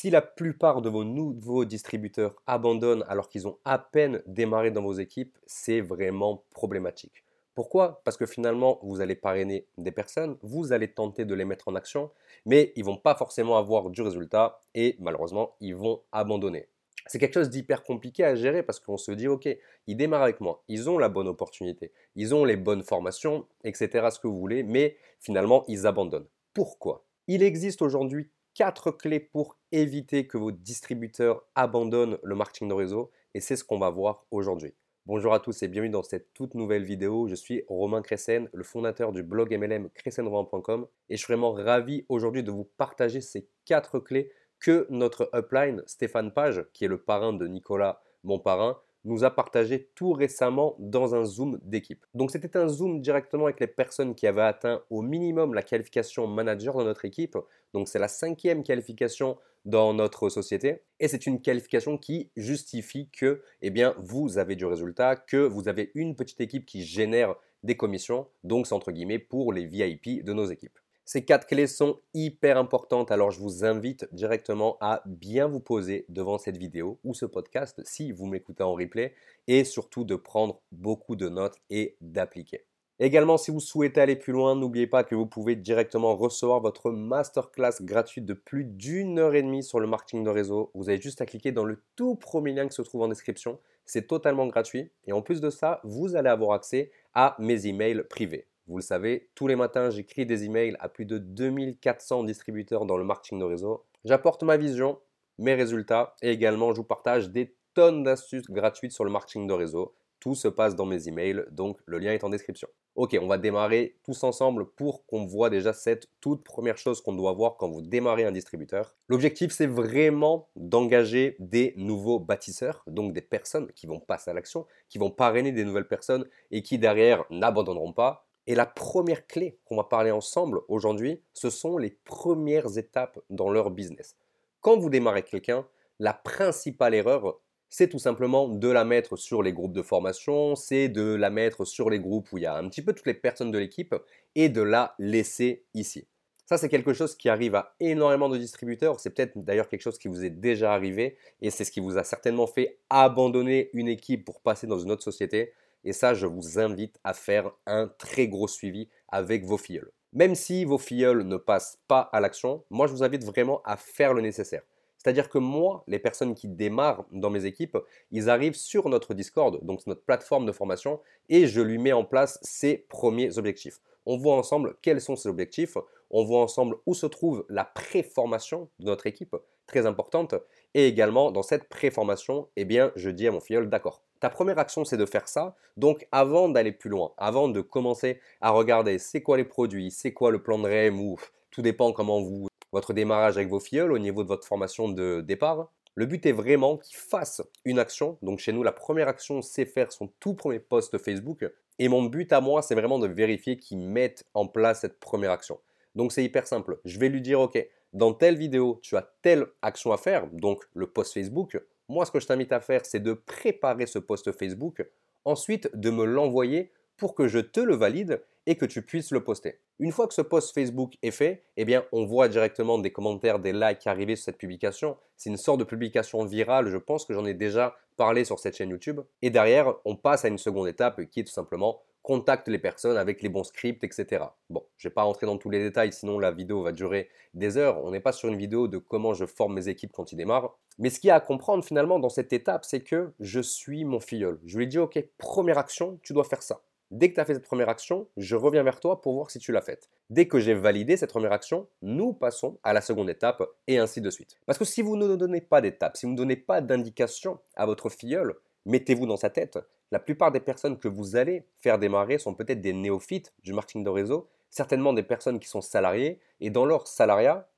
Si la plupart de vos nouveaux distributeurs abandonnent alors qu'ils ont à peine démarré dans vos équipes, c'est vraiment problématique. Pourquoi? Parce que finalement, vous allez parrainer des personnes, vous allez tenter de les mettre en action, mais ils vont pas forcément avoir du résultat et malheureusement, ils vont abandonner. C'est quelque chose d'hyper compliqué à gérer parce qu'on se dit, OK, ils démarrent avec moi, ils ont la bonne opportunité, ils ont les bonnes formations, etc., ce que vous voulez, mais finalement, ils abandonnent. Pourquoi? Il existe aujourd'hui quatre clés pour éviter que vos distributeurs abandonnent le marketing de réseau et c'est ce qu'on va voir aujourd'hui. Bonjour à tous et bienvenue dans cette toute nouvelle vidéo. Je suis Romain Cressen, le fondateur du blog MLM crescenromain.com et je suis vraiment ravi aujourd'hui de vous partager ces quatre clés que notre upline Stéphane Page, qui est le parrain de Nicolas, mon parrain, nous a partagé tout récemment dans un Zoom d'équipe. Donc c'était un Zoom directement avec les personnes qui avaient atteint au minimum la qualification manager dans notre équipe. Donc c'est la cinquième qualification dans notre société et c'est une qualification qui justifie que eh bien, vous avez du résultat, que vous avez une petite équipe qui génère des commissions. Donc c'est entre guillemets pour les VIP de nos équipes. Ces quatre clés sont hyper importantes, alors je vous invite directement à bien vous poser devant cette vidéo ou ce podcast si vous m'écoutez en replay et surtout de prendre beaucoup de notes et d'appliquer. Également, si vous souhaitez aller plus loin, n'oubliez pas que vous pouvez directement recevoir votre masterclass gratuite de plus d'une heure et demie sur le marketing de réseau. Vous avez juste à cliquer dans le tout premier lien qui se trouve en description. C'est totalement gratuit. Et en plus de ça, vous allez avoir accès à mes emails privés. Vous le savez, tous les matins, j'écris des emails à plus de 2400 distributeurs dans le marketing de réseau. J'apporte ma vision, mes résultats et également je vous partage des tonnes d'astuces gratuites sur le marketing de réseau. Tout se passe dans mes emails, donc le lien est en description. Ok, on va démarrer tous ensemble pour qu'on voit déjà cette toute première chose qu'on doit voir quand vous démarrez un distributeur. L'objectif, c'est vraiment d'engager des nouveaux bâtisseurs, donc des personnes qui vont passer à l'action, qui vont parrainer des nouvelles personnes et qui derrière n'abandonneront pas, et la première clé qu'on va parler ensemble aujourd'hui, ce sont les premières étapes dans leur business. Quand vous démarrez quelqu'un, la principale erreur, c'est tout simplement de la mettre sur les groupes de formation, c'est de la mettre sur les groupes où il y a un petit peu toutes les personnes de l'équipe et de la laisser ici. Ça, c'est quelque chose qui arrive à énormément de distributeurs. C'est peut-être d'ailleurs quelque chose qui vous est déjà arrivé et c'est ce qui vous a certainement fait abandonner une équipe pour passer dans une autre société. Et ça, je vous invite à faire un très gros suivi avec vos filleuls. Même si vos filleuls ne passent pas à l'action, moi, je vous invite vraiment à faire le nécessaire. C'est-à-dire que moi, les personnes qui démarrent dans mes équipes, ils arrivent sur notre Discord, donc notre plateforme de formation, et je lui mets en place ses premiers objectifs. On voit ensemble quels sont ces objectifs, on voit ensemble où se trouve la préformation de notre équipe, très importante, et également dans cette préformation, eh bien, je dis à mon filleul, d'accord, ta première action, c'est de faire ça. Donc, avant d'aller plus loin, avant de commencer à regarder c'est quoi les produits, c'est quoi le plan de REM ou tout dépend comment vous, votre démarrage avec vos filleuls au niveau de votre formation de départ. Le but est vraiment qu'ils fassent une action. Donc, chez nous, la première action, c'est faire son tout premier post Facebook. Et mon but à moi, c'est vraiment de vérifier qu'ils mettent en place cette première action. Donc, c'est hyper simple. Je vais lui dire, OK, dans telle vidéo, tu as telle action à faire, donc le post Facebook. Moi, ce que je t'invite à faire, c'est de préparer ce post Facebook, ensuite de me l'envoyer pour que je te le valide et que tu puisses le poster. Une fois que ce post Facebook est fait, eh bien, on voit directement des commentaires, des likes arriver sur cette publication. C'est une sorte de publication virale, je pense que j'en ai déjà parlé sur cette chaîne YouTube. Et derrière, on passe à une seconde étape qui est tout simplement contacte les personnes avec les bons scripts, etc. Bon, je ne vais pas rentrer dans tous les détails, sinon la vidéo va durer des heures. On n'est pas sur une vidéo de comment je forme mes équipes quand ils démarrent. Mais ce qu'il y a à comprendre finalement dans cette étape, c'est que je suis mon filleul. Je lui dis, ok, première action, tu dois faire ça. Dès que tu as fait cette première action, je reviens vers toi pour voir si tu l'as faite. Dès que j'ai validé cette première action, nous passons à la seconde étape et ainsi de suite. Parce que si vous ne donnez pas d'étape, si vous ne donnez pas d'indication à votre filleul, mettez-vous dans sa tête, la plupart des personnes que vous allez faire démarrer sont peut-être des néophytes du marketing de réseau, certainement des personnes qui sont salariées, et dans leur salariat,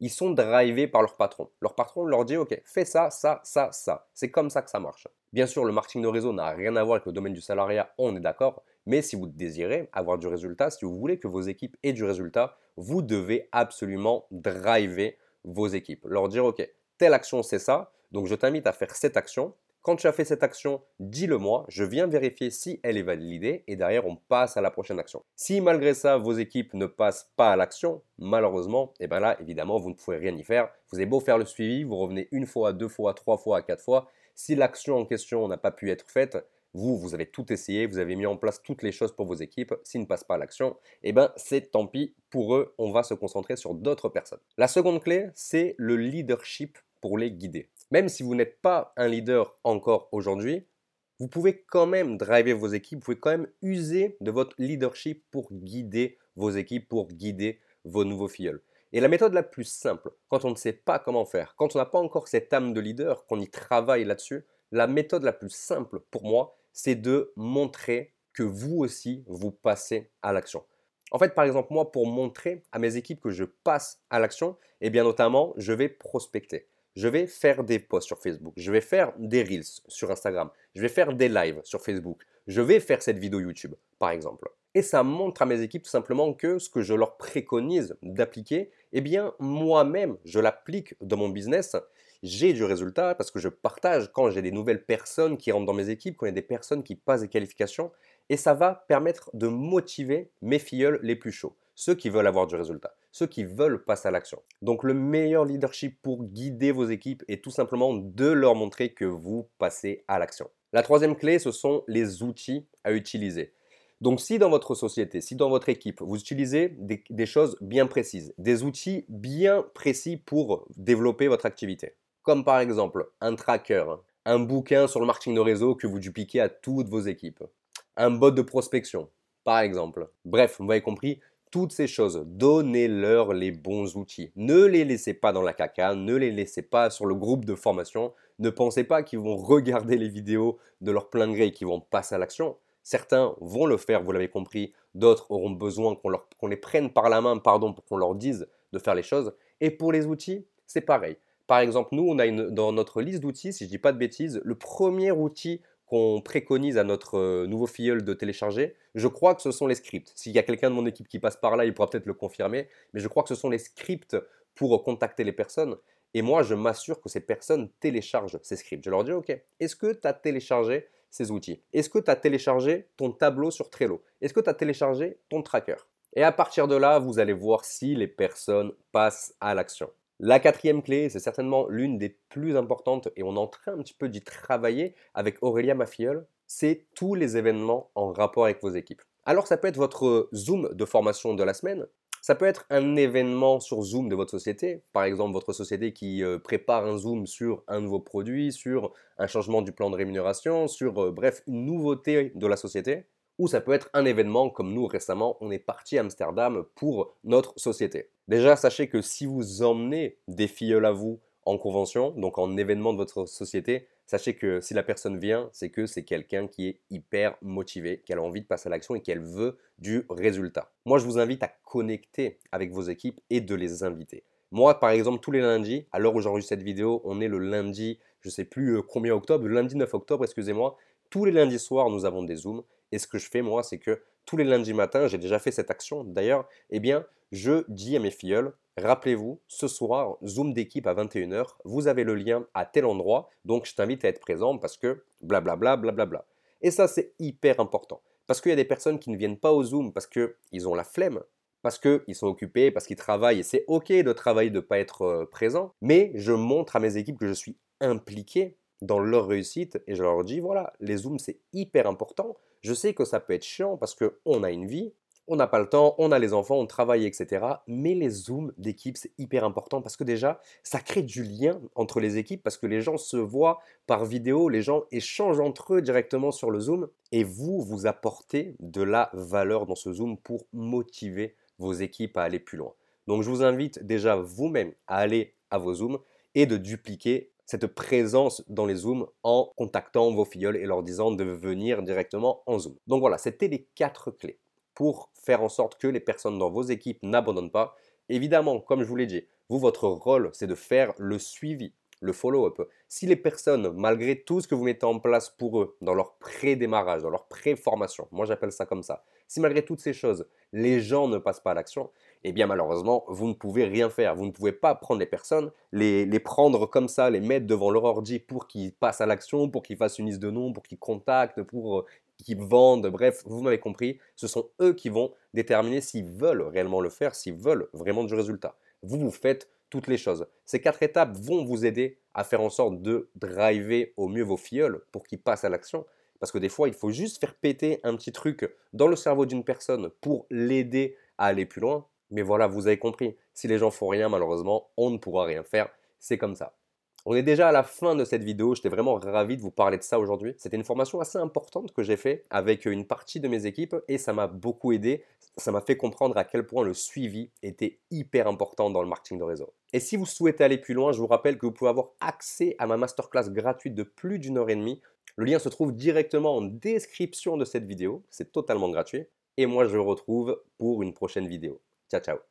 ils sont drivés par leur patron. Leur patron leur dit, OK, fais ça, ça, ça, ça. C'est comme ça que ça marche. Bien sûr, le marketing de réseau n'a rien à voir avec le domaine du salariat, on est d'accord, mais si vous désirez avoir du résultat, si vous voulez que vos équipes aient du résultat, vous devez absolument driver vos équipes. Leur dire, OK, telle action, c'est ça, donc je t'invite à faire cette action, Quand tu as fait cette action, dis-le moi, je viens vérifier si elle est validée et derrière on passe à la prochaine action. Si malgré ça vos équipes ne passent pas à l'action, malheureusement, et eh bien là évidemment vous ne pouvez rien y faire. Vous avez beau faire le suivi, vous revenez une fois, deux fois, trois fois, quatre fois. Si l'action en question n'a pas pu être faite, vous, vous avez tout essayé, vous avez mis en place toutes les choses pour vos équipes. S'ils ne passent pas à l'action, eh ben c'est tant pis pour eux. On va se concentrer sur d'autres personnes. La seconde clé, c'est le leadership pour les guider. Même si vous n'êtes pas un leader encore aujourd'hui, vous pouvez quand même driver vos équipes, vous pouvez quand même user de votre leadership pour guider vos équipes, pour guider vos nouveaux filleuls. Et la méthode la plus simple, quand on ne sait pas comment faire, quand on n'a pas encore cette âme de leader, qu'on y travaille là-dessus, la méthode la plus simple pour moi, c'est de montrer que vous aussi, vous passez à l'action. En fait, par exemple, moi, pour montrer à mes équipes que je passe à l'action, eh bien notamment, je vais prospecter je vais faire des posts sur Facebook, je vais faire des reels sur Instagram, je vais faire des lives sur Facebook, je vais faire cette vidéo YouTube, par exemple. Et ça montre à mes équipes tout simplement que ce que je leur préconise d'appliquer, eh bien moi-même, je l'applique dans mon business. J'ai du résultat parce que je partage quand j'ai des nouvelles personnes qui rentrent dans mes équipes, quand il y a des personnes qui passent des qualifications, et ça va permettre de motiver mes filleuls les plus chauds, ceux qui veulent avoir du résultat ceux qui veulent passer à l'action. Donc le meilleur leadership pour guider vos équipes est tout simplement de leur montrer que vous passez à l'action. La troisième clé, ce sont les outils à utiliser. Donc si dans votre société, si dans votre équipe, vous utilisez des, choses bien précises, des outils bien précis pour développer votre activité, comme par exemple un tracker, un bouquin sur le marketing de réseau que vous dupliquez à toutes vos équipes, un bot de prospection, par exemple. Bref, vous avez compris, toutes ces choses, donnez-leur les bons outils. Ne les laissez pas dans la caca, ne les laissez pas sur le groupe de formation. Ne pensez pas qu'ils vont regarder les vidéos de leur plein gré et qu'ils vont passer à l'action. Certains vont le faire, vous l'avez compris. D'autres auront besoin qu'on les prenne par la main, pardon, pour qu'on leur dise de faire les choses. Et pour les outils, c'est pareil. Par exemple, nous, on a dans notre liste d'outils, si je ne dis pas de bêtises, le premier outil qu'on préconise à notre euh, nouveau filleul de télécharger, je crois que ce sont les scripts. S'il y a quelqu'un de mon équipe qui passe par là, il pourra peut-être le confirmer, mais je crois que ce sont les scripts pour contacter les personnes. Et moi, je m'assure que ces personnes téléchargent ces scripts. Je leur dis, OK, est-ce que tu as téléchargé ces outils? Est-ce que tu as téléchargé ton tableau sur Trello? Est-ce que tu as téléchargé ton tracker? Et à partir de là, vous allez voir si les personnes passent à l'action. La quatrième clé, c'est certainement l'une des plus importantes et on est en train un petit peu d'y travailler avec Aurélia, ma filleule, c'est tous les événements en rapport avec vos équipes. Alors ça peut être votre Zoom de formation de la semaine, ça peut être un événement sur Zoom de votre société, par exemple votre société qui euh, prépare un Zoom sur un nouveau produit, sur un changement du plan de rémunération, sur euh, bref une nouveauté de la société ou ça peut être un événement comme nous récemment, on est parti à Amsterdam pour notre société. Déjà, sachez que si vous emmenez des filleuls à vous en convention, donc en événement de votre société, sachez que si la personne vient, c'est que c'est quelqu'un qui est hyper motivé, qu'elle a envie de passer à l'action et qu'elle veut du résultat. Moi, je vous invite à connecter avec vos équipes et de les inviter. Moi, par exemple, tous les lundis, à l'heure où j'enregistre cette vidéo, on est le lundi, je ne sais plus euh, combien octobre, le lundi 9 octobre, excusez-moi. Tous les lundis soirs, nous avons des Zooms. Et ce que je fais, moi, c'est que tous les lundis matins, j'ai déjà fait cette action. D'ailleurs, eh bien, je dis à mes filleuls, rappelez-vous, ce soir, Zoom d'équipe à 21h, vous avez le lien à tel endroit, donc je t'invite à être présent parce que blablabla, blablabla. Et ça, c'est hyper important. Parce qu'il y a des personnes qui ne viennent pas au Zoom parce qu'ils ont la flemme, parce qu'ils sont occupés, parce qu'ils travaillent, et c'est ok de travailler, de ne pas être euh, présent, mais je montre à mes équipes que je suis impliqué dans leur réussite et je leur dis, voilà, les Zooms, c'est hyper important. Je sais que ça peut être chiant parce qu'on a une vie, on n'a pas le temps, on a les enfants, on travaille, etc. Mais les zooms d'équipe, c'est hyper important parce que déjà, ça crée du lien entre les équipes parce que les gens se voient par vidéo, les gens échangent entre eux directement sur le zoom et vous, vous apportez de la valeur dans ce zoom pour motiver vos équipes à aller plus loin. Donc je vous invite déjà vous-même à aller à vos zooms et de dupliquer cette présence dans les Zooms en contactant vos filleuls et leur disant de venir directement en Zoom. Donc voilà, c'était les quatre clés pour faire en sorte que les personnes dans vos équipes n'abandonnent pas. Évidemment, comme je vous l'ai dit, vous, votre rôle, c'est de faire le suivi, le follow-up. Si les personnes, malgré tout ce que vous mettez en place pour eux, dans leur pré-démarrage, dans leur pré-formation, moi j'appelle ça comme ça, si malgré toutes ces choses, les gens ne passent pas à l'action, eh bien malheureusement, vous ne pouvez rien faire. Vous ne pouvez pas prendre les personnes, les, prendre comme ça, les mettre devant leur ordi pour qu'ils passent à l'action, pour qu'ils fassent une liste de noms, pour qu'ils contactent, pour euh, qu'ils vendent. Bref, vous m'avez compris, ce sont eux qui vont déterminer s'ils veulent réellement le faire, s'ils veulent vraiment du résultat. Vous, vous faites toutes les choses. Ces quatre étapes vont vous aider à faire en sorte de driver au mieux vos filleuls pour qu'ils passent à l'action. Parce que des fois, il faut juste faire péter un petit truc dans le cerveau d'une personne pour l'aider à aller plus loin. Mais voilà, vous avez compris. Si les gens font rien, malheureusement, on ne pourra rien faire. C'est comme ça. On est déjà à la fin de cette vidéo. J'étais vraiment ravi de vous parler de ça aujourd'hui. C'était une formation assez importante que j'ai fait avec une partie de mes équipes et ça m'a beaucoup aidé. Ça m'a fait comprendre à quel point le suivi était hyper important dans le marketing de réseau. Et si vous souhaitez aller plus loin, je vous rappelle que vous pouvez avoir accès à ma masterclass gratuite de plus d'une heure et demie. Le lien se trouve directement en description de cette vidéo. C'est totalement gratuit. Et moi, je vous retrouve pour une prochaine vidéo. Ciao, ciao